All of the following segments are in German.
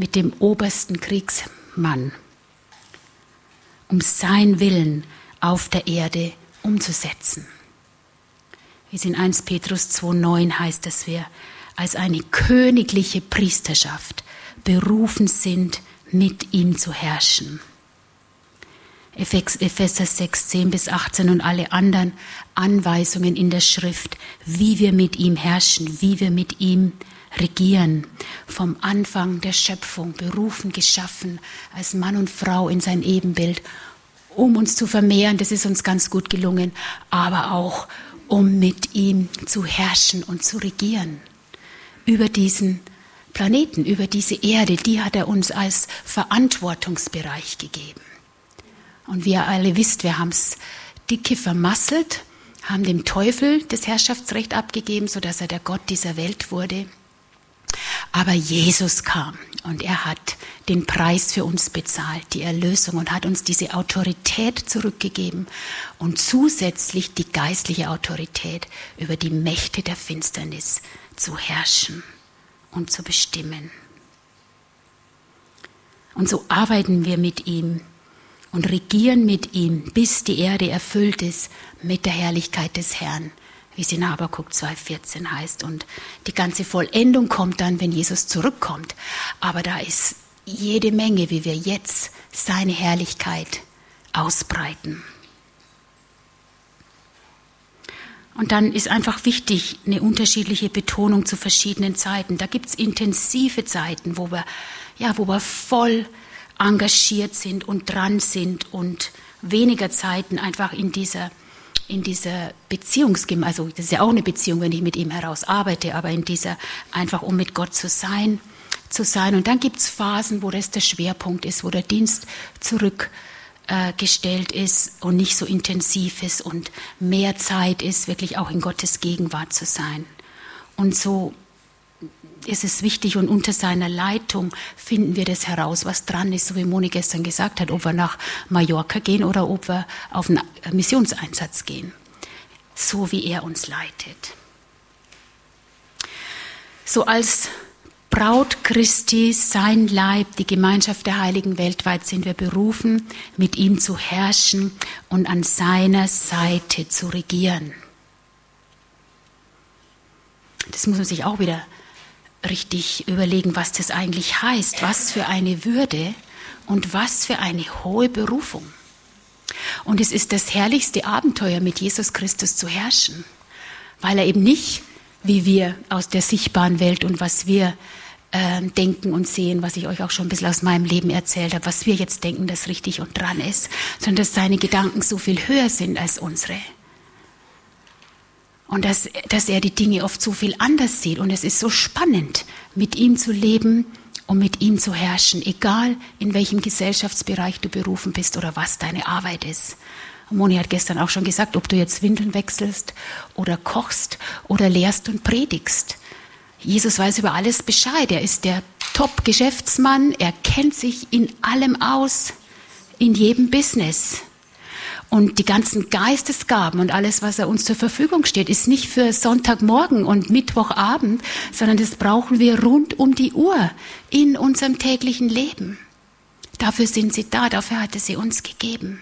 mit dem obersten Kriegsmann, um sein Willen auf der Erde umzusetzen. Wie es in 1 Petrus 2.9 heißt, dass wir als eine königliche Priesterschaft berufen sind, mit ihm zu herrschen. Epheser 6, 10 bis 18 und alle anderen Anweisungen in der Schrift, wie wir mit ihm herrschen, wie wir mit ihm regieren. Vom Anfang der Schöpfung, berufen, geschaffen, als Mann und Frau in sein Ebenbild, um uns zu vermehren, das ist uns ganz gut gelungen, aber auch um mit ihm zu herrschen und zu regieren über diesen Planeten, über diese Erde, die hat er uns als Verantwortungsbereich gegeben. Und wie ihr alle wisst, wir haben es dicke vermasselt, haben dem Teufel das Herrschaftsrecht abgegeben, sodass er der Gott dieser Welt wurde. Aber Jesus kam und er hat den Preis für uns bezahlt, die Erlösung und hat uns diese Autorität zurückgegeben und zusätzlich die geistliche Autorität über die Mächte der Finsternis zu herrschen und zu bestimmen. Und so arbeiten wir mit ihm und regieren mit ihm, bis die Erde erfüllt ist mit der Herrlichkeit des Herrn, wie es in Habakuk 2,14 heißt. Und die ganze Vollendung kommt dann, wenn Jesus zurückkommt. Aber da ist jede Menge, wie wir jetzt seine Herrlichkeit ausbreiten. Und dann ist einfach wichtig eine unterschiedliche Betonung zu verschiedenen Zeiten. Da gibt es intensive Zeiten, wo wir, ja, wo wir voll engagiert sind und dran sind und weniger Zeiten einfach in dieser, in dieser Beziehungsgem, also das ist ja auch eine Beziehung, wenn ich mit ihm heraus arbeite, aber in dieser einfach um mit Gott zu sein, zu sein. Und dann gibt es Phasen, wo das der Schwerpunkt ist, wo der Dienst zurückgestellt äh, ist und nicht so intensiv ist und mehr Zeit ist, wirklich auch in Gottes Gegenwart zu sein. Und so ist es wichtig und unter seiner Leitung finden wir das heraus, was dran ist, so wie Moni gestern gesagt hat, ob wir nach Mallorca gehen oder ob wir auf einen Missionseinsatz gehen. So wie er uns leitet. So als Braut Christi, sein Leib, die Gemeinschaft der Heiligen weltweit sind wir berufen, mit ihm zu herrschen und an seiner Seite zu regieren. Das muss man sich auch wieder richtig überlegen, was das eigentlich heißt, was für eine Würde und was für eine hohe Berufung. Und es ist das herrlichste Abenteuer, mit Jesus Christus zu herrschen, weil er eben nicht, wie wir aus der sichtbaren Welt und was wir äh, denken und sehen, was ich euch auch schon ein bisschen aus meinem Leben erzählt habe, was wir jetzt denken, das richtig und dran ist, sondern dass seine Gedanken so viel höher sind als unsere. Und dass, dass er die Dinge oft so viel anders sieht. Und es ist so spannend, mit ihm zu leben und mit ihm zu herrschen, egal in welchem Gesellschaftsbereich du berufen bist oder was deine Arbeit ist. Moni hat gestern auch schon gesagt, ob du jetzt Windeln wechselst oder kochst oder lehrst und predigst. Jesus weiß über alles Bescheid. Er ist der Top-Geschäftsmann. Er kennt sich in allem aus, in jedem Business. Und die ganzen Geistesgaben und alles, was er uns zur Verfügung steht, ist nicht für Sonntagmorgen und Mittwochabend, sondern das brauchen wir rund um die Uhr in unserem täglichen Leben. Dafür sind sie da, dafür hat er sie uns gegeben.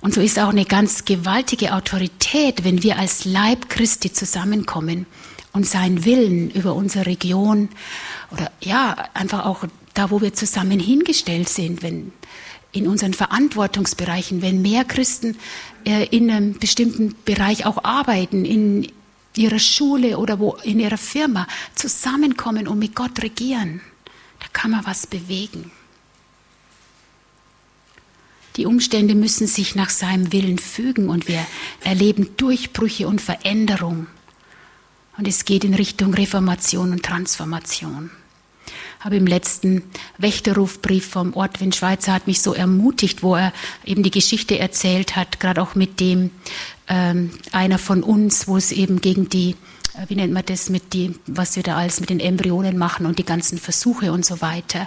Und so ist auch eine ganz gewaltige Autorität, wenn wir als Leib Christi zusammenkommen und seinen Willen über unsere Region oder ja, einfach auch da, wo wir zusammen hingestellt sind, wenn in unseren Verantwortungsbereichen, wenn mehr Christen äh, in einem bestimmten Bereich auch arbeiten, in ihrer Schule oder wo in ihrer Firma zusammenkommen und mit Gott regieren, da kann man was bewegen. Die Umstände müssen sich nach seinem Willen fügen und wir erleben Durchbrüche und Veränderung. Und es geht in Richtung Reformation und Transformation. Aber im letzten Wächterrufbrief vom Ortwind Schweizer hat mich so ermutigt, wo er eben die Geschichte erzählt hat, gerade auch mit dem ähm, einer von uns, wo es eben gegen die wie nennt man das, mit die, was wir da alles mit den Embryonen machen und die ganzen Versuche und so weiter,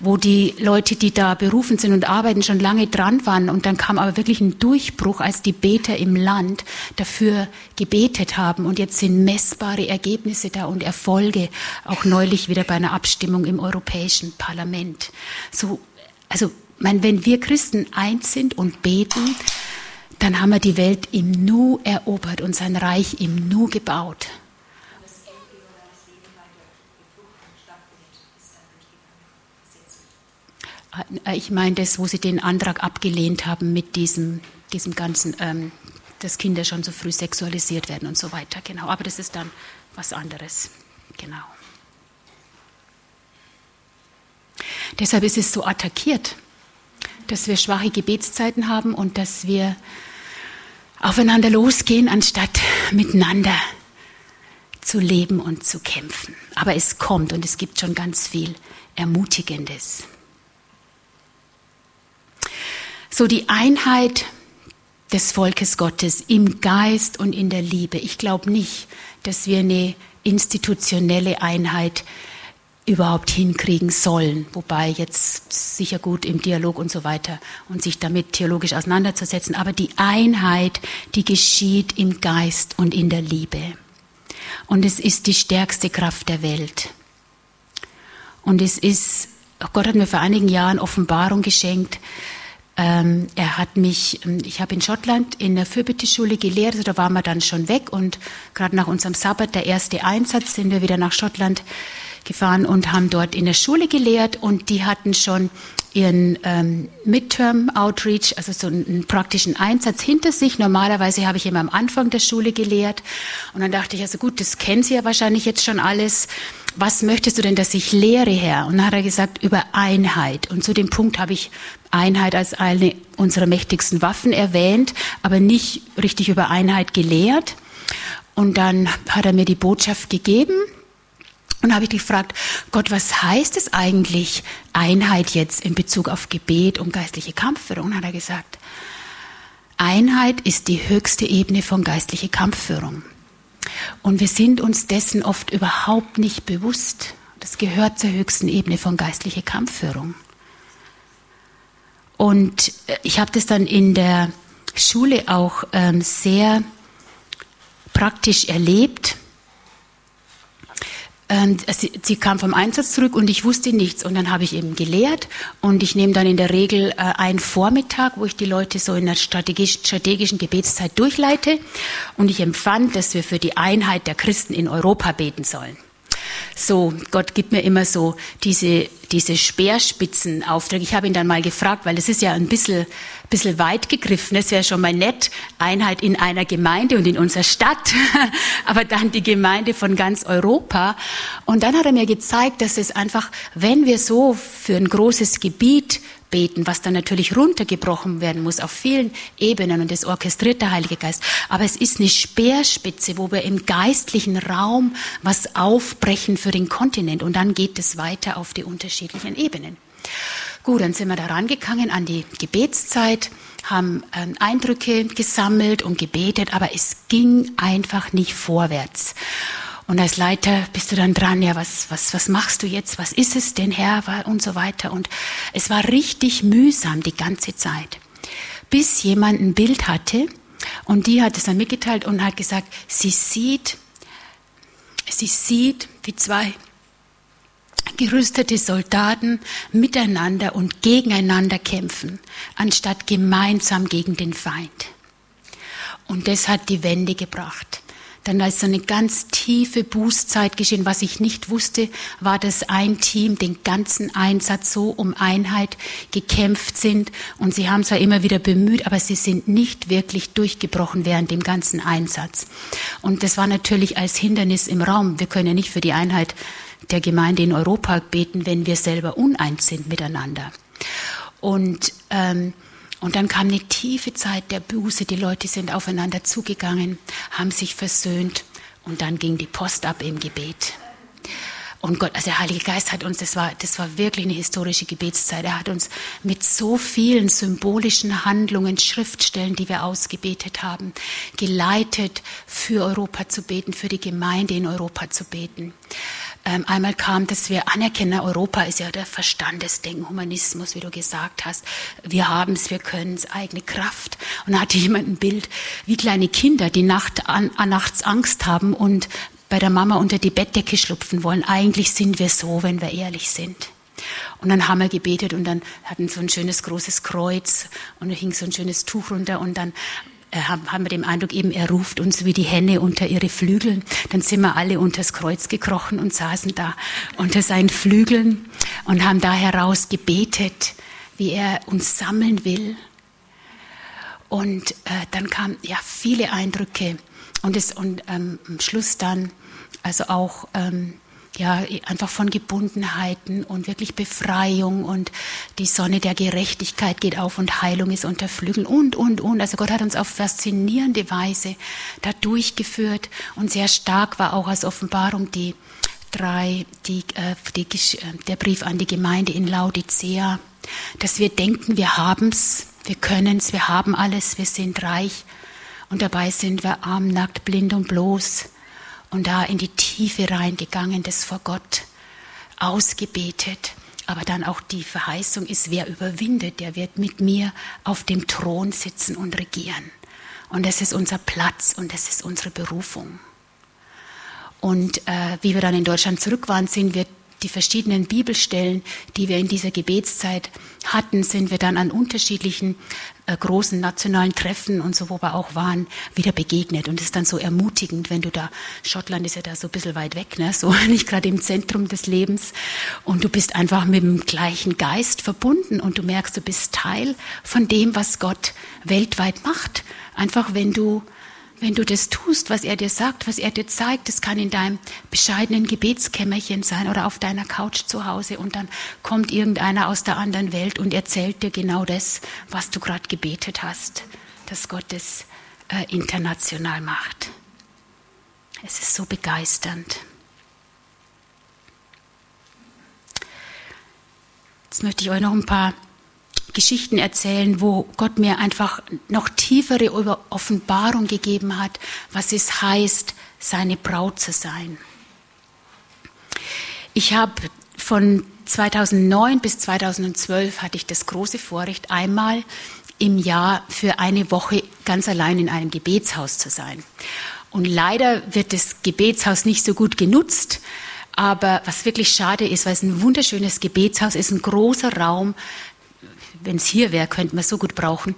wo die Leute, die da berufen sind und arbeiten, schon lange dran waren und dann kam aber wirklich ein Durchbruch, als die Beter im Land dafür gebetet haben und jetzt sind messbare Ergebnisse da und Erfolge, auch neulich wieder bei einer Abstimmung im Europäischen Parlament. So, also, mein, wenn wir Christen eins sind und beten, dann haben wir die Welt im Nu erobert und sein Reich im Nu gebaut. Ich meine das, wo sie den Antrag abgelehnt haben mit diesem, diesem ganzen, ähm, dass Kinder schon so früh sexualisiert werden und so weiter. Genau, aber das ist dann was anderes. Genau. Deshalb ist es so attackiert, dass wir schwache Gebetszeiten haben und dass wir aufeinander losgehen, anstatt miteinander zu leben und zu kämpfen. Aber es kommt und es gibt schon ganz viel Ermutigendes. So die Einheit des Volkes Gottes im Geist und in der Liebe. Ich glaube nicht, dass wir eine institutionelle Einheit überhaupt hinkriegen sollen. Wobei jetzt sicher gut im Dialog und so weiter und sich damit theologisch auseinanderzusetzen. Aber die Einheit, die geschieht im Geist und in der Liebe. Und es ist die stärkste Kraft der Welt. Und es ist, Gott hat mir vor einigen Jahren Offenbarung geschenkt. Ähm, er hat mich, ähm, ich habe in Schottland in der Fürbitte-Schule gelehrt, also da waren wir dann schon weg und gerade nach unserem Sabbat, der erste Einsatz, sind wir wieder nach Schottland gefahren und haben dort in der Schule gelehrt und die hatten schon ihren ähm, Midterm Outreach, also so einen praktischen Einsatz hinter sich. Normalerweise habe ich immer am Anfang der Schule gelehrt und dann dachte ich, also gut, das kennen Sie ja wahrscheinlich jetzt schon alles. Was möchtest du denn, dass ich lehre, Herr? Und dann hat er gesagt, über Einheit. Und zu dem Punkt habe ich Einheit als eine unserer mächtigsten Waffen erwähnt, aber nicht richtig über Einheit gelehrt. Und dann hat er mir die Botschaft gegeben, und habe ich gefragt, Gott, was heißt es eigentlich Einheit jetzt in Bezug auf Gebet und geistliche Kampfführung? Und hat er gesagt, Einheit ist die höchste Ebene von geistlicher Kampfführung. Und wir sind uns dessen oft überhaupt nicht bewusst. Das gehört zur höchsten Ebene von geistlicher Kampfführung. Und äh, ich habe das dann in der Schule auch ähm, sehr praktisch erlebt sie, sie, kam vom Einsatz zurück und ich wusste nichts. Und dann habe ich eben gelehrt und ich nehme dann in der Regel äh, einen Vormittag, wo ich die Leute so in der strategisch, strategischen Gebetszeit durchleite. Und ich empfand, dass wir für die Einheit der Christen in Europa beten sollen. So, Gott gibt mir immer so diese, diese Speerspitzenaufträge. Ich habe ihn dann mal gefragt, weil es ist ja ein bisschen, bisschen weit gegriffen. Es wäre schon mal nett, Einheit in einer Gemeinde und in unserer Stadt, aber dann die Gemeinde von ganz Europa. Und dann hat er mir gezeigt, dass es einfach, wenn wir so für ein großes Gebiet beten, was dann natürlich runtergebrochen werden muss auf vielen Ebenen und das orchestriert der Heilige Geist. Aber es ist eine Speerspitze, wo wir im geistlichen Raum was aufbrechen für den Kontinent und dann geht es weiter auf die unterschiedlichen Ebenen. Gut, dann sind wir da rangegangen an die Gebetszeit, haben ähm, Eindrücke gesammelt und gebetet, aber es ging einfach nicht vorwärts. Und als Leiter bist du dann dran, ja, was, was, was machst du jetzt? Was ist es denn, Herr? Und so weiter. Und es war richtig mühsam die ganze Zeit. Bis jemand ein Bild hatte und die hat es dann mitgeteilt und hat gesagt, sie sieht, sie sieht, wie zwei gerüstete Soldaten miteinander und gegeneinander kämpfen, anstatt gemeinsam gegen den Feind. Und das hat die Wende gebracht. Dann ist so eine ganz tiefe Bußzeit geschehen. Was ich nicht wusste, war, dass ein Team den ganzen Einsatz so um Einheit gekämpft sind. Und sie haben zwar immer wieder bemüht, aber sie sind nicht wirklich durchgebrochen während dem ganzen Einsatz. Und das war natürlich als Hindernis im Raum. Wir können ja nicht für die Einheit der Gemeinde in Europa beten, wenn wir selber uneins sind miteinander. Und ähm, und dann kam eine tiefe Zeit der Buße. Die Leute sind aufeinander zugegangen, haben sich versöhnt und dann ging die Post ab im Gebet. Und Gott, also der Heilige Geist hat uns, das war, das war wirklich eine historische Gebetszeit. Er hat uns mit so vielen symbolischen Handlungen, Schriftstellen, die wir ausgebetet haben, geleitet, für Europa zu beten, für die Gemeinde in Europa zu beten. Ähm, einmal kam, dass wir anerkennen, Europa ist ja der Verstandesdenken, Humanismus, wie du gesagt hast. Wir haben es, wir können es, eigene Kraft. Und da hatte jemand ein Bild, wie kleine Kinder, die Nacht an, an nachts Angst haben und bei der Mama unter die Bettdecke schlupfen wollen. Eigentlich sind wir so, wenn wir ehrlich sind. Und dann haben wir gebetet und dann hatten so ein schönes großes Kreuz und da hing so ein schönes Tuch runter und dann äh, haben wir den Eindruck, eben er ruft uns wie die Henne unter ihre Flügel. Dann sind wir alle unters Kreuz gekrochen und saßen da unter seinen Flügeln und haben da heraus gebetet, wie er uns sammeln will. Und äh, dann kamen ja viele Eindrücke und, es, und ähm, am Schluss dann also auch ähm, ja, einfach von Gebundenheiten und wirklich Befreiung und die Sonne der Gerechtigkeit geht auf und Heilung ist unter Flügeln und, und, und. Also Gott hat uns auf faszinierende Weise da durchgeführt und sehr stark war auch als Offenbarung die drei, die, äh, die, äh, der Brief an die Gemeinde in Laodicea, dass wir denken, wir haben's, wir können's, wir haben alles, wir sind reich und dabei sind wir arm, nackt, blind und bloß und da in die Tiefe reingegangen, das vor Gott ausgebetet. Aber dann auch die Verheißung ist, wer überwindet, der wird mit mir auf dem Thron sitzen und regieren. Und das ist unser Platz und das ist unsere Berufung. Und äh, wie wir dann in Deutschland zurück waren, sind wir die verschiedenen Bibelstellen, die wir in dieser Gebetszeit hatten, sind wir dann an unterschiedlichen äh, großen nationalen Treffen und so, wo wir auch waren, wieder begegnet. Und es ist dann so ermutigend, wenn du da, Schottland ist ja da so ein bisschen weit weg, ne? so nicht gerade im Zentrum des Lebens. Und du bist einfach mit dem gleichen Geist verbunden und du merkst, du bist Teil von dem, was Gott weltweit macht. Einfach wenn du wenn du das tust, was er dir sagt, was er dir zeigt, das kann in deinem bescheidenen Gebetskämmerchen sein oder auf deiner Couch zu Hause und dann kommt irgendeiner aus der anderen Welt und erzählt dir genau das, was du gerade gebetet hast, dass Gott es äh, international macht. Es ist so begeisternd. Jetzt möchte ich euch noch ein paar Geschichten erzählen, wo Gott mir einfach noch tiefere Offenbarung gegeben hat, was es heißt, seine Braut zu sein. Ich habe von 2009 bis 2012 hatte ich das große Vorrecht, einmal im Jahr für eine Woche ganz allein in einem Gebetshaus zu sein. Und leider wird das Gebetshaus nicht so gut genutzt. Aber was wirklich schade ist, weil es ein wunderschönes Gebetshaus ist, ein großer Raum wenn es hier wäre, könnte man so gut brauchen.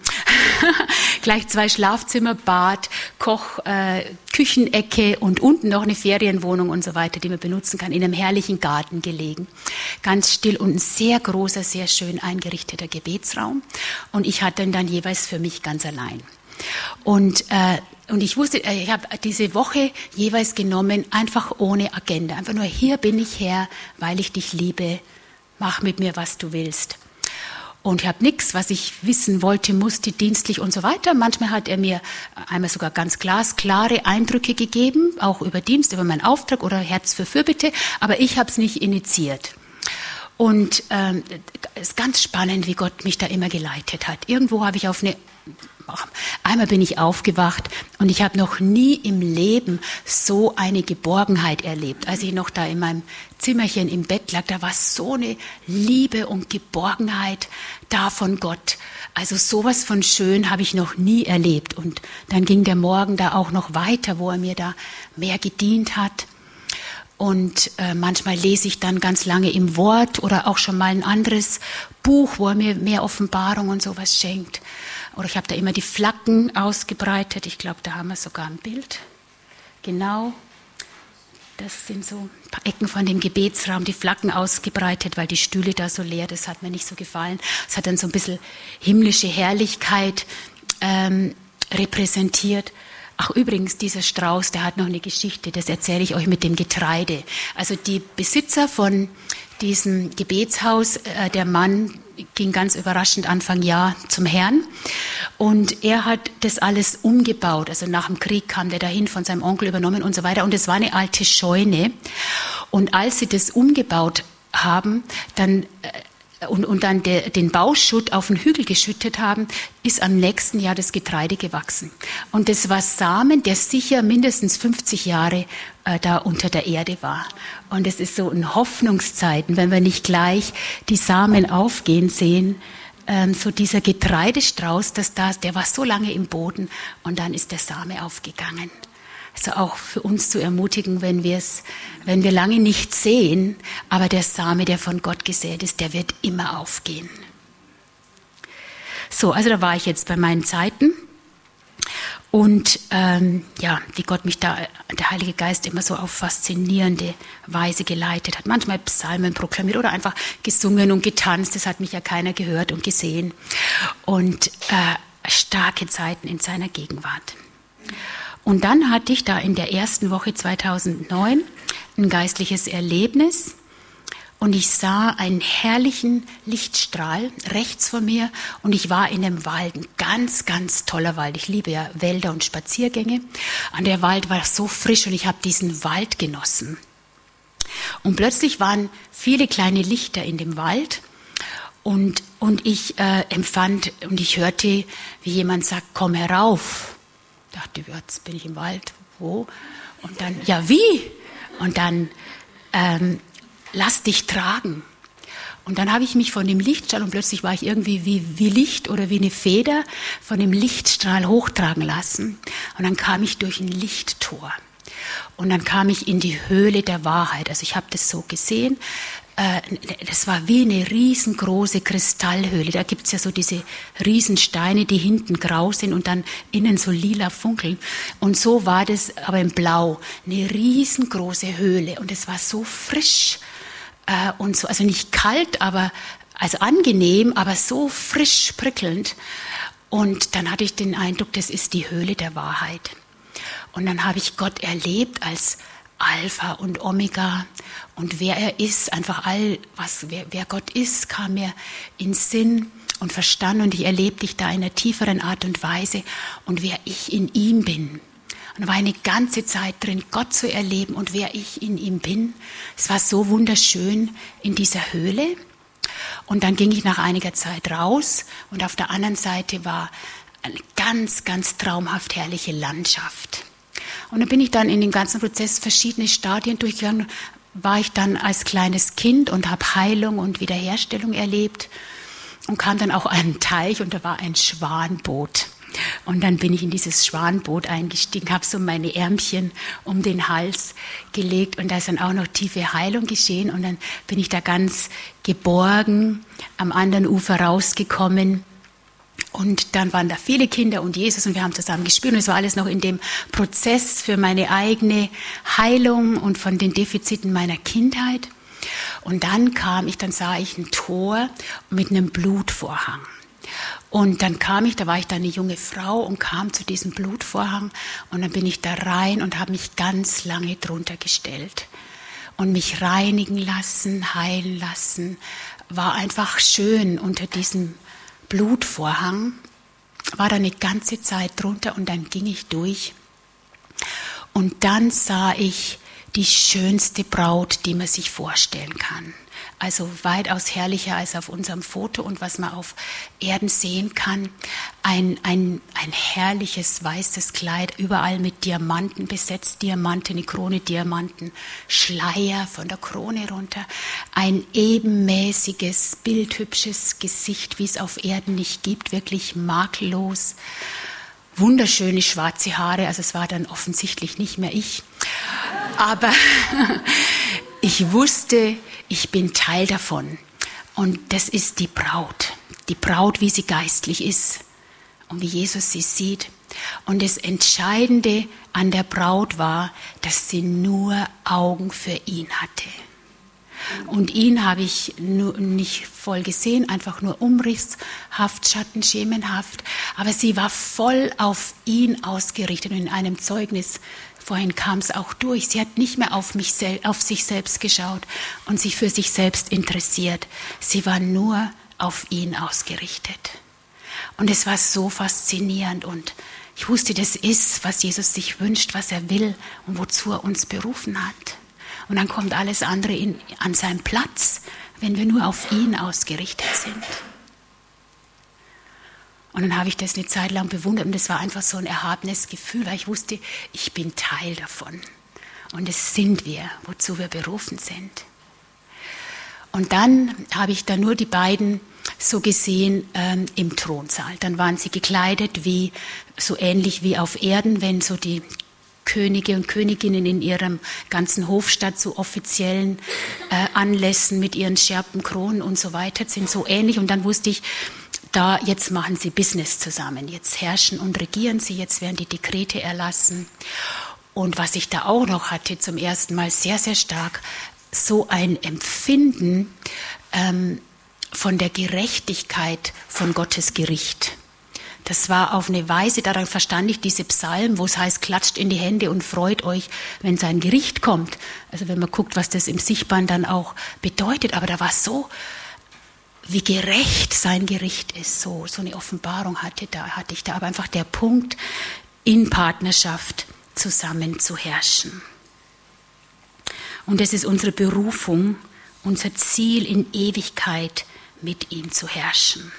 Gleich zwei Schlafzimmer, Bad, Koch, äh, Küchenecke und unten noch eine Ferienwohnung und so weiter, die man benutzen kann, in einem herrlichen Garten gelegen. Ganz still und ein sehr großer, sehr schön eingerichteter Gebetsraum. Und ich hatte ihn dann jeweils für mich ganz allein. Und, äh, und ich wusste, äh, ich habe diese Woche jeweils genommen, einfach ohne Agenda. Einfach nur, hier bin ich her, weil ich dich liebe. Mach mit mir, was du willst. Und ich habe nichts, was ich wissen wollte, musste, dienstlich und so weiter. Manchmal hat er mir einmal sogar ganz glasklare Eindrücke gegeben, auch über Dienst, über meinen Auftrag oder Herz für Fürbitte, aber ich habe es nicht initiiert. Und ähm, es ist ganz spannend, wie Gott mich da immer geleitet hat. Irgendwo habe ich auf eine Einmal bin ich aufgewacht und ich habe noch nie im Leben so eine Geborgenheit erlebt. Als ich noch da in meinem Zimmerchen im Bett lag, da war so eine Liebe und Geborgenheit da von Gott. Also sowas von schön habe ich noch nie erlebt. Und dann ging der Morgen da auch noch weiter, wo er mir da mehr gedient hat. Und äh, manchmal lese ich dann ganz lange im Wort oder auch schon mal ein anderes Buch, wo er mir mehr Offenbarung und sowas schenkt. Oder ich habe da immer die Flaggen ausgebreitet. Ich glaube, da haben wir sogar ein Bild. Genau. Das sind so ein paar Ecken von dem Gebetsraum, die Flaggen ausgebreitet, weil die Stühle da so leer, das hat mir nicht so gefallen. Es hat dann so ein bisschen himmlische Herrlichkeit ähm, repräsentiert. Ach übrigens, dieser Strauß, der hat noch eine Geschichte, das erzähle ich euch mit dem Getreide. Also die Besitzer von diesem Gebetshaus, äh, der Mann ging ganz überraschend Anfang Jahr zum Herrn. Und er hat das alles umgebaut. Also nach dem Krieg kam der dahin von seinem Onkel übernommen und so weiter. Und es war eine alte Scheune. Und als sie das umgebaut haben, dann äh, und, und dann der, den Bauschutt auf den Hügel geschüttet haben, ist am nächsten Jahr das Getreide gewachsen. Und das war Samen, der sicher mindestens 50 Jahre äh, da unter der Erde war. Und es ist so in Hoffnungszeiten, wenn wir nicht gleich die Samen aufgehen sehen, ähm, so dieser Getreidestrauß, das da, der war so lange im Boden und dann ist der Same aufgegangen. Also auch für uns zu ermutigen, wenn wir wenn wir lange nicht sehen, aber der Same, der von Gott gesät ist, der wird immer aufgehen. So, also da war ich jetzt bei meinen Zeiten. Und ähm, ja, wie Gott mich da, der Heilige Geist immer so auf faszinierende Weise geleitet hat. Manchmal Psalmen proklamiert oder einfach gesungen und getanzt. Das hat mich ja keiner gehört und gesehen. Und äh, starke Zeiten in seiner Gegenwart. Und dann hatte ich da in der ersten Woche 2009 ein geistliches Erlebnis und ich sah einen herrlichen Lichtstrahl rechts von mir und ich war in einem Wald, ein ganz, ganz toller Wald. Ich liebe ja Wälder und Spaziergänge. Und der Wald war so frisch und ich habe diesen Wald genossen. Und plötzlich waren viele kleine Lichter in dem Wald und, und ich äh, empfand und ich hörte, wie jemand sagt, komm herauf dachte, jetzt bin ich im Wald, wo? Und dann, ja, wie? Und dann, ähm, lass dich tragen. Und dann habe ich mich von dem Lichtstrahl und plötzlich war ich irgendwie wie, wie Licht oder wie eine Feder von dem Lichtstrahl hochtragen lassen. Und dann kam ich durch ein Lichttor. Und dann kam ich in die Höhle der Wahrheit. Also ich habe das so gesehen, das war wie eine riesengroße Kristallhöhle. Da gibt es ja so diese Riesensteine, die hinten grau sind und dann innen so lila funkeln. Und so war das aber in Blau. Eine riesengroße Höhle. Und es war so frisch äh, und so, also nicht kalt, aber also angenehm, aber so frisch prickelnd. Und dann hatte ich den Eindruck, das ist die Höhle der Wahrheit. Und dann habe ich Gott erlebt als Alpha und Omega und wer er ist, einfach all, was, wer, wer Gott ist, kam mir in Sinn und Verstand und ich erlebte dich da in einer tieferen Art und Weise und wer ich in ihm bin. Und war eine ganze Zeit drin, Gott zu erleben und wer ich in ihm bin. Es war so wunderschön in dieser Höhle. Und dann ging ich nach einiger Zeit raus und auf der anderen Seite war eine ganz, ganz traumhaft herrliche Landschaft. Und dann bin ich dann in dem ganzen Prozess verschiedene Stadien durchgegangen, war ich dann als kleines Kind und habe Heilung und Wiederherstellung erlebt und kam dann auch an einen Teich und da war ein Schwanboot. Und dann bin ich in dieses Schwanboot eingestiegen, habe so meine Ärmchen um den Hals gelegt und da ist dann auch noch tiefe Heilung geschehen und dann bin ich da ganz geborgen am anderen Ufer rausgekommen und dann waren da viele Kinder und Jesus und wir haben zusammen gespielt und es war alles noch in dem Prozess für meine eigene Heilung und von den Defiziten meiner Kindheit. Und dann kam ich, dann sah ich ein Tor mit einem Blutvorhang. Und dann kam ich, da war ich da eine junge Frau und kam zu diesem Blutvorhang und dann bin ich da rein und habe mich ganz lange drunter gestellt und mich reinigen lassen, heilen lassen. War einfach schön unter diesem Blutvorhang, war da eine ganze Zeit drunter und dann ging ich durch. Und dann sah ich die schönste Braut, die man sich vorstellen kann also weitaus herrlicher als auf unserem Foto und was man auf Erden sehen kann. Ein, ein, ein herrliches weißes Kleid, überall mit Diamanten besetzt, Diamanten, eine Krone, Diamanten, Schleier von der Krone runter. Ein ebenmäßiges, bildhübsches Gesicht, wie es auf Erden nicht gibt, wirklich makellos. Wunderschöne schwarze Haare, also es war dann offensichtlich nicht mehr ich. Aber ich wusste, ich bin Teil davon. Und das ist die Braut. Die Braut, wie sie geistlich ist und wie Jesus sie sieht. Und das Entscheidende an der Braut war, dass sie nur Augen für ihn hatte. Und ihn habe ich nur nicht voll gesehen, einfach nur umrisshaft, schattenschemenhaft. Aber sie war voll auf ihn ausgerichtet. Und in einem Zeugnis Vorhin kam es auch durch. Sie hat nicht mehr auf, mich, auf sich selbst geschaut und sich für sich selbst interessiert. Sie war nur auf ihn ausgerichtet. Und es war so faszinierend und ich wusste, das ist, was Jesus sich wünscht, was er will und wozu er uns berufen hat. Und dann kommt alles andere in, an seinen Platz, wenn wir nur auf ihn ausgerichtet sind. Und dann habe ich das eine Zeit lang bewundert und das war einfach so ein erhabenes Gefühl, weil ich wusste, ich bin Teil davon. Und es sind wir, wozu wir berufen sind. Und dann habe ich da nur die beiden so gesehen ähm, im Thronsaal. Dann waren sie gekleidet wie so ähnlich wie auf Erden, wenn so die Könige und Königinnen in ihrem ganzen Hofstadt zu offiziellen äh, Anlässen mit ihren Scherpen, Kronen und so weiter sind so ähnlich. Und dann wusste ich, da jetzt machen sie Business zusammen, jetzt herrschen und regieren sie, jetzt werden die Dekrete erlassen. Und was ich da auch noch hatte, zum ersten Mal sehr, sehr stark, so ein Empfinden ähm, von der Gerechtigkeit von Gottes Gericht. Das war auf eine Weise, daran verstand ich diese Psalmen, wo es heißt, klatscht in die Hände und freut euch, wenn sein Gericht kommt. Also wenn man guckt, was das im Sichtbaren dann auch bedeutet. Aber da war so, wie gerecht sein Gericht ist. So, so eine Offenbarung hatte, da, hatte ich da. Aber einfach der Punkt, in Partnerschaft zusammen zu herrschen. Und es ist unsere Berufung, unser Ziel in Ewigkeit mit ihm zu herrschen.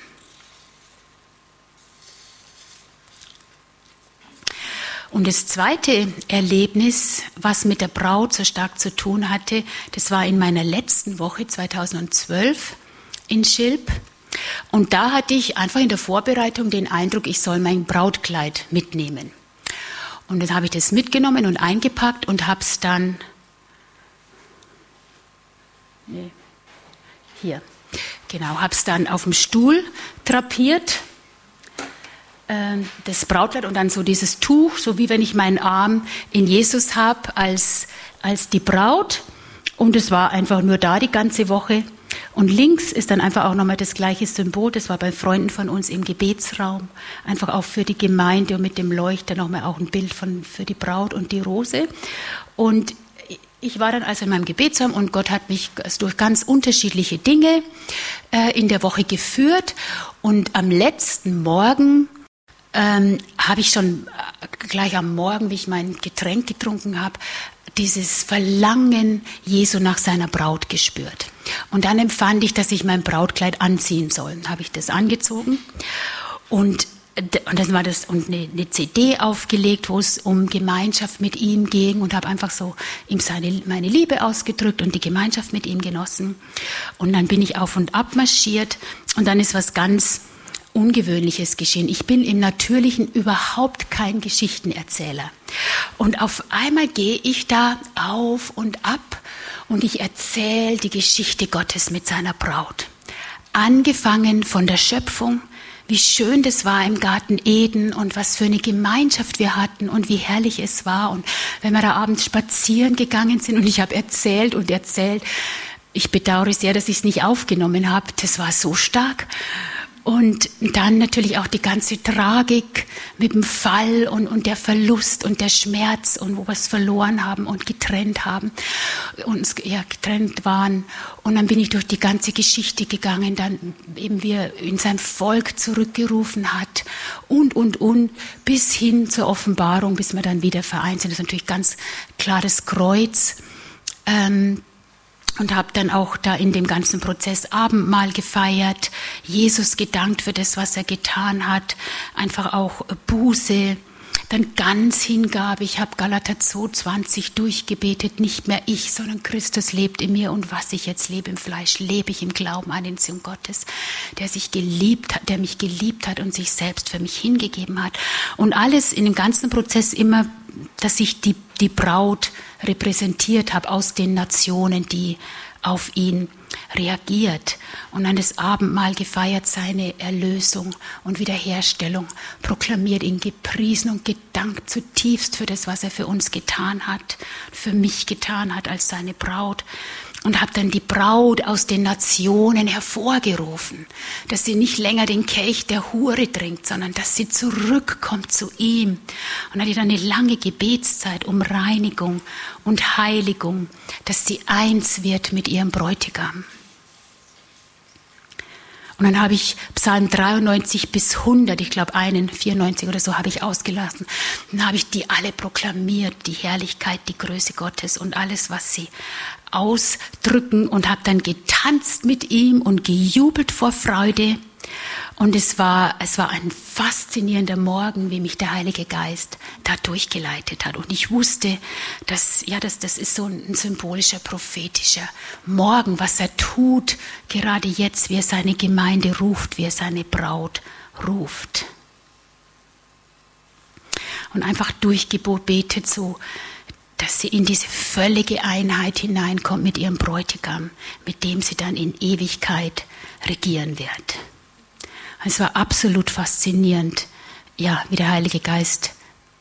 Und das zweite Erlebnis, was mit der Braut so stark zu tun hatte, das war in meiner letzten Woche 2012 in Schilp. Und da hatte ich einfach in der Vorbereitung den Eindruck, ich soll mein Brautkleid mitnehmen. Und dann habe ich das mitgenommen und eingepackt und habe es dann hier, genau, habe es dann auf dem Stuhl drapiert ähm, das Brautkleid und dann so dieses Tuch, so wie wenn ich meinen Arm in Jesus habe als, als die Braut. Und es war einfach nur da die ganze Woche. Und links ist dann einfach auch nochmal das gleiche Symbol, das war bei Freunden von uns im Gebetsraum, einfach auch für die Gemeinde und mit dem Leuchter nochmal auch ein Bild von, für die Braut und die Rose. Und ich war dann also in meinem Gebetsraum und Gott hat mich durch ganz unterschiedliche Dinge äh, in der Woche geführt. Und am letzten Morgen ähm, habe ich schon äh, gleich am Morgen, wie ich mein Getränk getrunken habe, dieses Verlangen Jesu nach seiner Braut gespürt. Und dann empfand ich, dass ich mein Brautkleid anziehen soll. Habe ich das angezogen und und das war das und eine, eine, CD aufgelegt, wo es um Gemeinschaft mit ihm ging und habe einfach so ihm seine meine Liebe ausgedrückt und die Gemeinschaft mit ihm genossen. Und dann bin ich auf und ab marschiert und dann ist was ganz Ungewöhnliches geschehen. Ich bin im Natürlichen überhaupt kein Geschichtenerzähler. Und auf einmal gehe ich da auf und ab und ich erzähle die Geschichte Gottes mit seiner Braut. Angefangen von der Schöpfung, wie schön das war im Garten Eden und was für eine Gemeinschaft wir hatten und wie herrlich es war. Und wenn wir da abends spazieren gegangen sind und ich habe erzählt und erzählt, ich bedauere sehr, dass ich es nicht aufgenommen habe. Das war so stark. Und dann natürlich auch die ganze Tragik mit dem Fall und, und der Verlust und der Schmerz und wo wir es verloren haben und getrennt haben, uns ja, getrennt waren. Und dann bin ich durch die ganze Geschichte gegangen, dann eben wie er in sein Volk zurückgerufen hat und, und, und, bis hin zur Offenbarung, bis wir dann wieder vereint sind. Das ist natürlich ganz klares Kreuz. Ähm, und habe dann auch da in dem ganzen Prozess Abendmahl gefeiert, Jesus gedankt für das, was er getan hat, einfach auch Buße, dann ganz Hingabe. Ich habe Galater 2,20 durchgebetet, nicht mehr ich, sondern Christus lebt in mir und was ich jetzt lebe im Fleisch, lebe ich im Glauben an den Sohn Gottes, der sich geliebt hat, der mich geliebt hat und sich selbst für mich hingegeben hat. Und alles in dem ganzen Prozess immer, dass ich die, die Braut repräsentiert habe aus den Nationen, die auf ihn reagiert und an das Abendmahl gefeiert seine Erlösung und Wiederherstellung, proklamiert ihn gepriesen und gedankt zutiefst für das, was er für uns getan hat, für mich getan hat als seine Braut und habe dann die Braut aus den Nationen hervorgerufen, dass sie nicht länger den Kelch der Hure trinkt, sondern dass sie zurückkommt zu ihm. Und hatte dann eine lange Gebetszeit um Reinigung und Heiligung, dass sie eins wird mit ihrem Bräutigam. Und dann habe ich Psalm 93 bis 100, ich glaube einen, 94 oder so, habe ich ausgelassen. Dann habe ich die alle proklamiert, die Herrlichkeit, die Größe Gottes und alles, was sie ausdrücken und habe dann getanzt mit ihm und gejubelt vor Freude. Und es war, es war ein faszinierender Morgen, wie mich der Heilige Geist da durchgeleitet hat. Und ich wusste, dass, ja, das, das ist so ein symbolischer, prophetischer Morgen, was er tut, gerade jetzt, wie er seine Gemeinde ruft, wie er seine Braut ruft. Und einfach durchgebetet so, dass sie in diese völlige Einheit hineinkommt mit ihrem Bräutigam, mit dem sie dann in Ewigkeit regieren wird. Es war absolut faszinierend, ja, wie der Heilige Geist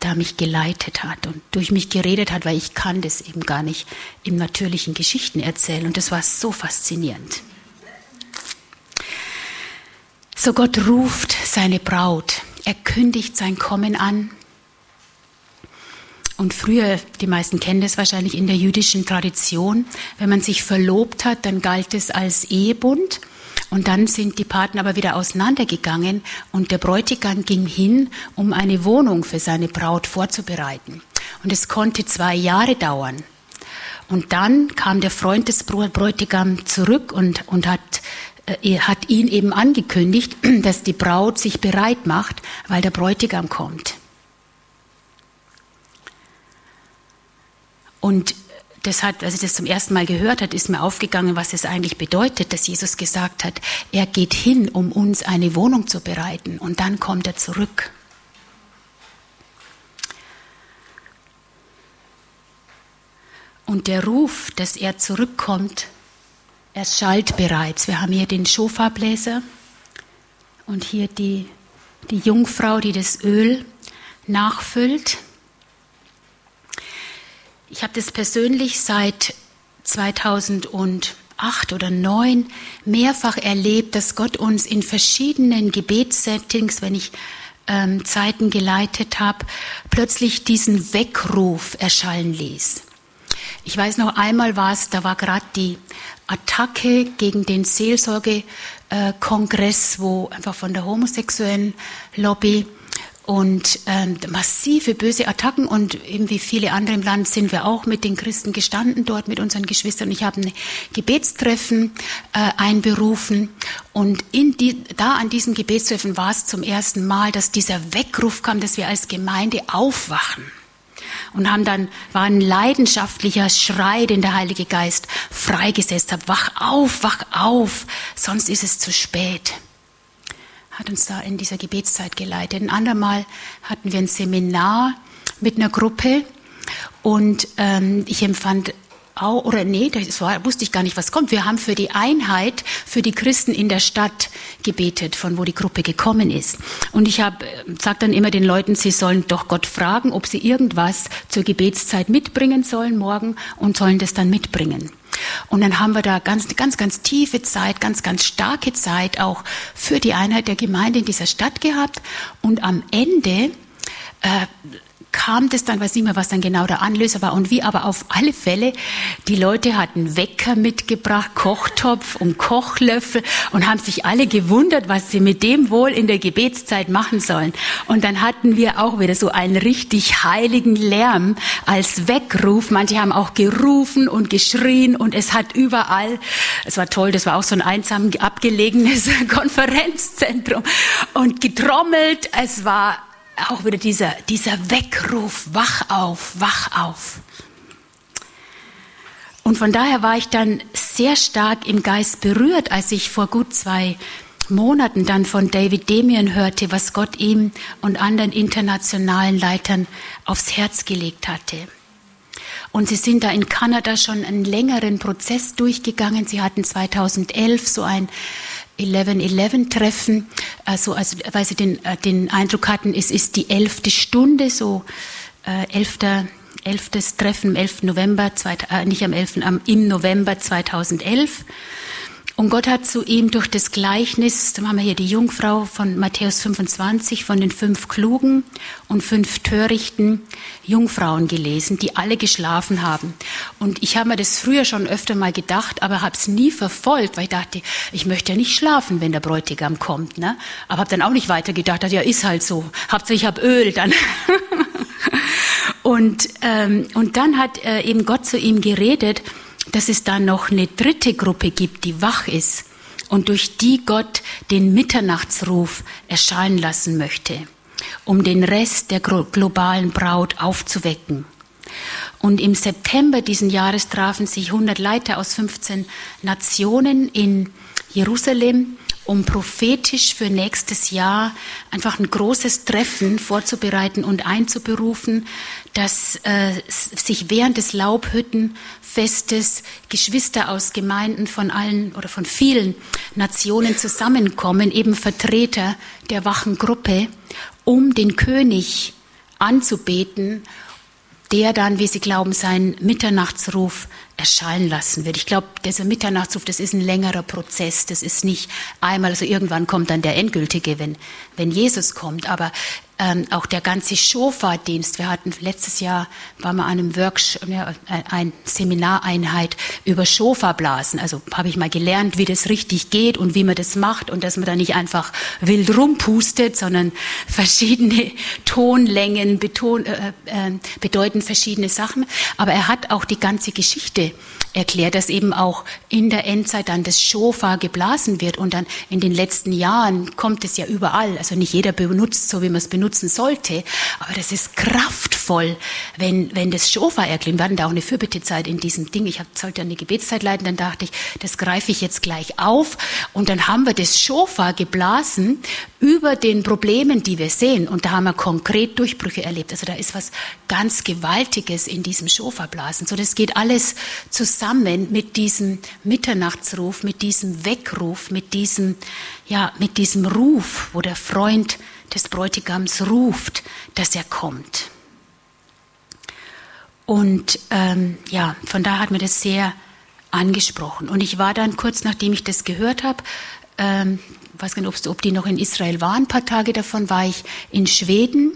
da mich geleitet hat und durch mich geredet hat, weil ich kann das eben gar nicht im natürlichen Geschichten erzählen und das war so faszinierend. So Gott ruft seine Braut, er kündigt sein Kommen an. Und früher, die meisten kennen das wahrscheinlich in der jüdischen Tradition, wenn man sich verlobt hat, dann galt es als Ehebund und dann sind die Partner aber wieder auseinandergegangen und der Bräutigam ging hin, um eine Wohnung für seine Braut vorzubereiten. Und es konnte zwei Jahre dauern. Und dann kam der Freund des Bräutigams zurück und, und hat, äh, hat ihn eben angekündigt, dass die Braut sich bereit macht, weil der Bräutigam kommt. Und das hat, als ich das zum ersten Mal gehört hat, ist mir aufgegangen, was es eigentlich bedeutet, dass Jesus gesagt hat, er geht hin, um uns eine Wohnung zu bereiten und dann kommt er zurück. Und der Ruf, dass er zurückkommt, er schallt bereits. Wir haben hier den Schofarbläser und hier die, die Jungfrau, die das Öl nachfüllt. Ich habe das persönlich seit 2008 oder 2009 mehrfach erlebt, dass Gott uns in verschiedenen Gebetssettings, wenn ich ähm, Zeiten geleitet habe, plötzlich diesen Weckruf erschallen ließ. Ich weiß noch einmal war es, da war gerade die Attacke gegen den Seelsorgekongress, wo einfach von der homosexuellen Lobby und ähm, massive böse Attacken und eben wie viele andere im Land sind wir auch mit den Christen gestanden dort mit unseren Geschwistern. Ich habe ein Gebetstreffen äh, einberufen. Und in die, da an diesem Gebetstreffen war es zum ersten Mal, dass dieser Weckruf kam, dass wir als Gemeinde aufwachen und haben dann war ein leidenschaftlicher Schrei, den der Heilige Geist freigesetzt hat: Wach auf, wach auf, sonst ist es zu spät hat uns da in dieser Gebetszeit geleitet. Ein andermal hatten wir ein Seminar mit einer Gruppe und ähm, ich empfand auch, oder nee, das war, wusste ich gar nicht, was kommt. Wir haben für die Einheit, für die Christen in der Stadt gebetet, von wo die Gruppe gekommen ist. Und ich habe, äh, sage dann immer den Leuten, sie sollen doch Gott fragen, ob sie irgendwas zur Gebetszeit mitbringen sollen morgen und sollen das dann mitbringen. Und dann haben wir da ganz, ganz, ganz tiefe Zeit, ganz, ganz starke Zeit auch für die Einheit der Gemeinde in dieser Stadt gehabt. Und am Ende äh, kam das dann, weiß nicht mehr, was dann genau der Anlöser war und wie, aber auf alle Fälle, die Leute hatten Wecker mitgebracht, Kochtopf und Kochlöffel und haben sich alle gewundert, was sie mit dem wohl in der Gebetszeit machen sollen. Und dann hatten wir auch wieder so einen richtig heiligen Lärm als Weckruf. Manche haben auch gerufen und geschrien und es hat überall, es war toll, das war auch so ein einsam abgelegenes Konferenzzentrum und getrommelt. Es war auch wieder dieser, dieser Weckruf, wach auf, wach auf. Und von daher war ich dann sehr stark im Geist berührt, als ich vor gut zwei Monaten dann von David Demian hörte, was Gott ihm und anderen internationalen Leitern aufs Herz gelegt hatte. Und sie sind da in Kanada schon einen längeren Prozess durchgegangen. Sie hatten 2011 so ein 11-11-Treffen, also, also, weil sie den, äh, den Eindruck hatten, es ist die elfte Stunde, so äh, elfter, elftes Treffen am 11. November, zweit, äh, nicht am 11., am, im November 2011. Und Gott hat zu ihm durch das Gleichnis, da haben wir hier die Jungfrau von Matthäus 25, von den fünf klugen und fünf törichten Jungfrauen gelesen, die alle geschlafen haben. Und ich habe mir das früher schon öfter mal gedacht, aber habe es nie verfolgt, weil ich dachte, ich möchte ja nicht schlafen, wenn der Bräutigam kommt. Ne? Aber habe dann auch nicht weiter gedacht, ja, ist halt so. Hauptsache ich habe Öl dann. und, ähm, und dann hat äh, eben Gott zu ihm geredet, dass es da noch eine dritte Gruppe gibt, die wach ist und durch die Gott den Mitternachtsruf erscheinen lassen möchte, um den Rest der globalen Braut aufzuwecken. Und im September diesen Jahres trafen sich 100 Leiter aus 15 Nationen in Jerusalem um prophetisch für nächstes Jahr einfach ein großes Treffen vorzubereiten und einzuberufen, dass äh, sich während des Laubhüttenfestes Geschwister aus Gemeinden von allen oder von vielen Nationen zusammenkommen, eben Vertreter der wachen Gruppe, um den König anzubeten der dann, wie Sie glauben, seinen Mitternachtsruf erschallen lassen wird. Ich glaube, dieser Mitternachtsruf, das ist ein längerer Prozess. Das ist nicht einmal, also irgendwann kommt dann der endgültige, wenn, wenn Jesus kommt. Aber ähm, auch der ganze Schofar-Dienst. Wir hatten letztes Jahr, waren wir an einem Workshop, ja, ein Seminareinheit über Schofarblasen. Also habe ich mal gelernt, wie das richtig geht und wie man das macht und dass man da nicht einfach wild rumpustet, sondern verschiedene Tonlängen beton, äh, äh, bedeuten verschiedene Sachen. Aber er hat auch die ganze Geschichte erklärt, dass eben auch in der Endzeit dann das Schofar geblasen wird und dann in den letzten Jahren kommt es ja überall. Also nicht jeder benutzt so, wie man es benutzen sollte, aber das ist kraftvoll, wenn, wenn das Schofar erklingt. Wir hatten da auch eine Fürbittezeit in diesem Ding. Ich hab, sollte eine Gebetszeit leiten, dann dachte ich, das greife ich jetzt gleich auf und dann haben wir das Schofar geblasen über den Problemen, die wir sehen und da haben wir konkret Durchbrüche erlebt. Also da ist was ganz Gewaltiges in diesem Schofarblasen. So, das geht alles zusammen zusammen mit diesem Mitternachtsruf, mit diesem Weckruf, mit diesem, ja, mit diesem Ruf, wo der Freund des Bräutigams ruft, dass er kommt. Und ähm, ja, von da hat mir das sehr angesprochen. Und ich war dann kurz nachdem ich das gehört habe, ähm, weiß gar nicht, ob die noch in Israel waren, ein paar Tage davon war ich in Schweden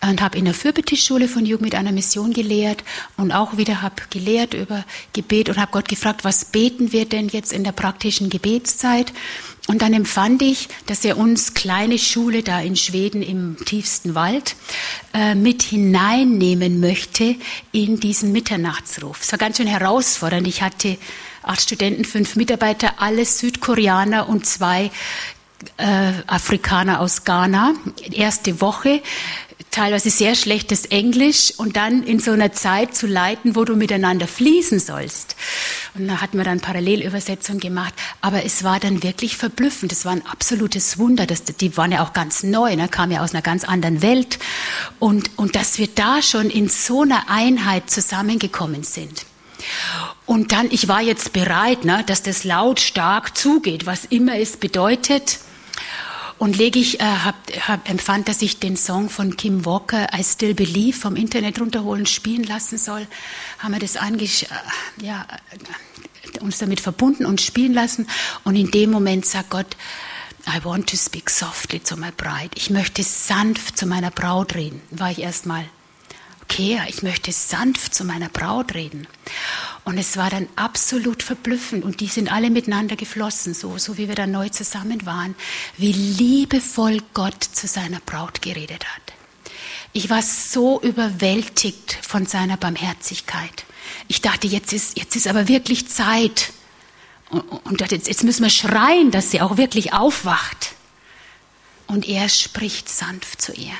und habe in der Fürbittschule von Jugend mit einer Mission gelehrt und auch wieder habe gelehrt über Gebet und habe Gott gefragt, was beten wir denn jetzt in der praktischen Gebetszeit? Und dann empfand ich, dass er uns kleine Schule da in Schweden im tiefsten Wald äh, mit hineinnehmen möchte in diesen Mitternachtsruf. Es war ganz schön herausfordernd. Ich hatte acht Studenten, fünf Mitarbeiter, alles Südkoreaner und zwei äh, Afrikaner aus Ghana. Erste Woche teilweise sehr schlechtes Englisch und dann in so einer Zeit zu leiten, wo du miteinander fließen sollst. Und da hatten wir dann Parallelübersetzung gemacht, aber es war dann wirklich verblüffend. Es war ein absolutes Wunder. Das, die waren ja auch ganz neu, ne, kamen ja aus einer ganz anderen Welt. Und, und dass wir da schon in so einer Einheit zusammengekommen sind. Und dann, ich war jetzt bereit, ne, dass das lautstark zugeht, was immer es bedeutet. Und ich, äh, hab, hab, empfand, dass ich den Song von Kim Walker, I Still Believe, vom Internet runterholen, spielen lassen soll. Haben wir das äh, ja, äh, uns damit verbunden und spielen lassen. Und in dem Moment sagt Gott, I want to speak softly to my bride. Ich möchte sanft zu meiner Braut reden. War ich erstmal okay, ich möchte sanft zu meiner Braut reden. Und es war dann absolut verblüffend und die sind alle miteinander geflossen, so, so wie wir dann neu zusammen waren, wie liebevoll Gott zu seiner Braut geredet hat. Ich war so überwältigt von seiner Barmherzigkeit. Ich dachte, jetzt ist, jetzt ist aber wirklich Zeit. Und, und jetzt, jetzt müssen wir schreien, dass sie auch wirklich aufwacht. Und er spricht sanft zu ihr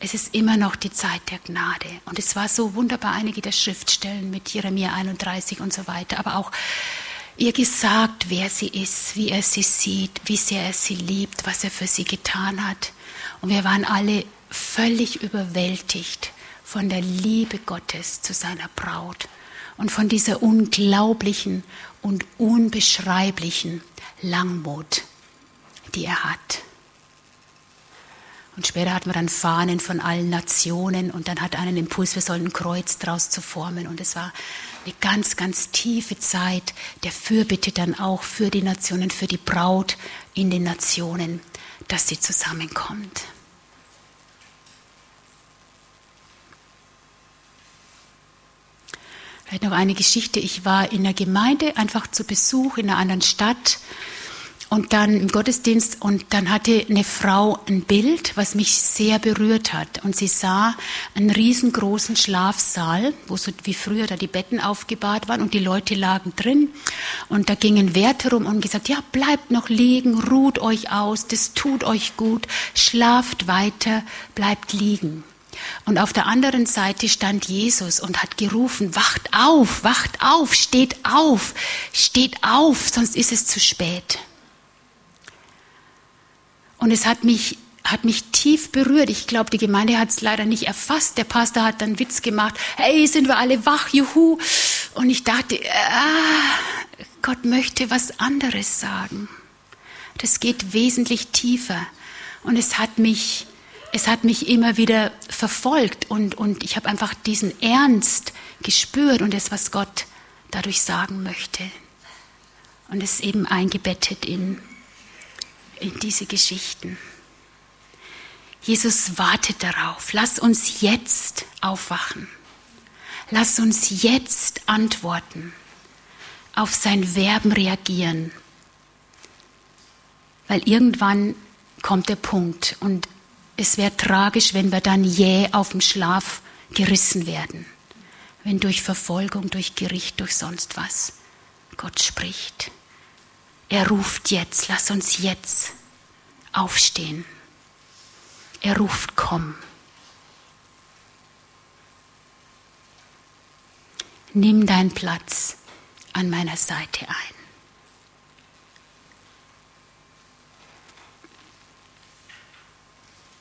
es ist immer noch die Zeit der Gnade. Und es war so wunderbar, einige der Schriftstellen mit Jeremia 31 und so weiter, aber auch ihr gesagt, wer sie ist, wie er sie sieht, wie sehr er sie liebt, was er für sie getan hat. Und wir waren alle völlig überwältigt von der Liebe Gottes zu seiner Braut und von dieser unglaublichen und unbeschreiblichen Langmut, die er hat. Und später hatten wir dann Fahnen von allen Nationen und dann hat einer einen Impuls, wir sollen ein Kreuz draus zu formen. Und es war eine ganz, ganz tiefe Zeit der Fürbitte dann auch für die Nationen, für die Braut in den Nationen, dass sie zusammenkommt. Vielleicht noch eine Geschichte. Ich war in der Gemeinde einfach zu Besuch in einer anderen Stadt und dann im Gottesdienst und dann hatte eine Frau ein Bild, was mich sehr berührt hat. Und sie sah einen riesengroßen Schlafsaal, wo so wie früher da die Betten aufgebahrt waren und die Leute lagen drin. Und da gingen Wärter rum und gesagt, ja, bleibt noch liegen, ruht euch aus, das tut euch gut, schlaft weiter, bleibt liegen. Und auf der anderen Seite stand Jesus und hat gerufen, wacht auf, wacht auf, steht auf, steht auf, sonst ist es zu spät. Und es hat mich, hat mich tief berührt. Ich glaube, die Gemeinde hat es leider nicht erfasst. Der Pastor hat dann Witz gemacht, hey, sind wir alle wach, juhu. Und ich dachte, ah, Gott möchte was anderes sagen. Das geht wesentlich tiefer. Und es hat mich es hat mich immer wieder verfolgt und, und ich habe einfach diesen Ernst gespürt und das, was Gott dadurch sagen möchte. Und es eben eingebettet in, in diese Geschichten. Jesus wartet darauf. Lass uns jetzt aufwachen. Lass uns jetzt antworten, auf sein Verben reagieren. Weil irgendwann kommt der Punkt und es wäre tragisch, wenn wir dann jäh auf dem Schlaf gerissen werden, wenn durch Verfolgung, durch Gericht, durch sonst was Gott spricht. Er ruft jetzt, lass uns jetzt aufstehen. Er ruft, komm. Nimm deinen Platz an meiner Seite ein.